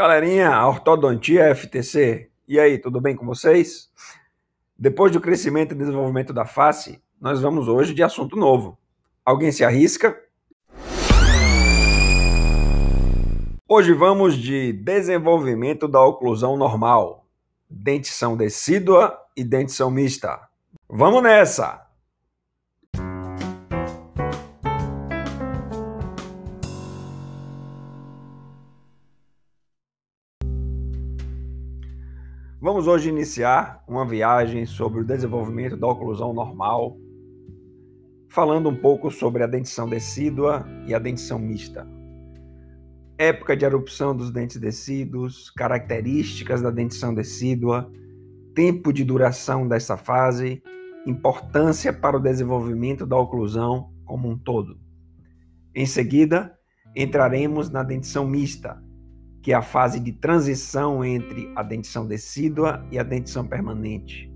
Galerinha, ortodontia FTC, e aí, tudo bem com vocês? Depois do crescimento e desenvolvimento da face, nós vamos hoje de assunto novo. Alguém se arrisca? Hoje vamos de desenvolvimento da oclusão normal, dentição decídua e dentição mista. Vamos nessa! Vamos hoje iniciar uma viagem sobre o desenvolvimento da oclusão normal, falando um pouco sobre a dentição decídua e a dentição mista. Época de erupção dos dentes decíduos, características da dentição decídua, tempo de duração dessa fase, importância para o desenvolvimento da oclusão como um todo. Em seguida, entraremos na dentição mista, que é a fase de transição entre a dentição decídua e a dentição permanente.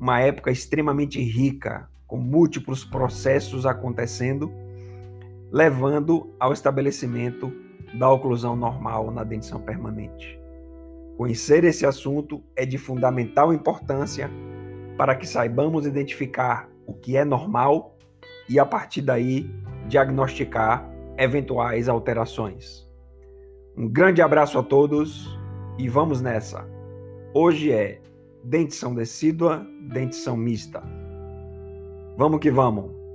Uma época extremamente rica, com múltiplos processos acontecendo, levando ao estabelecimento da oclusão normal na dentição permanente. Conhecer esse assunto é de fundamental importância para que saibamos identificar o que é normal e, a partir daí, diagnosticar eventuais alterações. Um grande abraço a todos e vamos nessa. Hoje é dentição decídua, dentição mista. Vamos que vamos!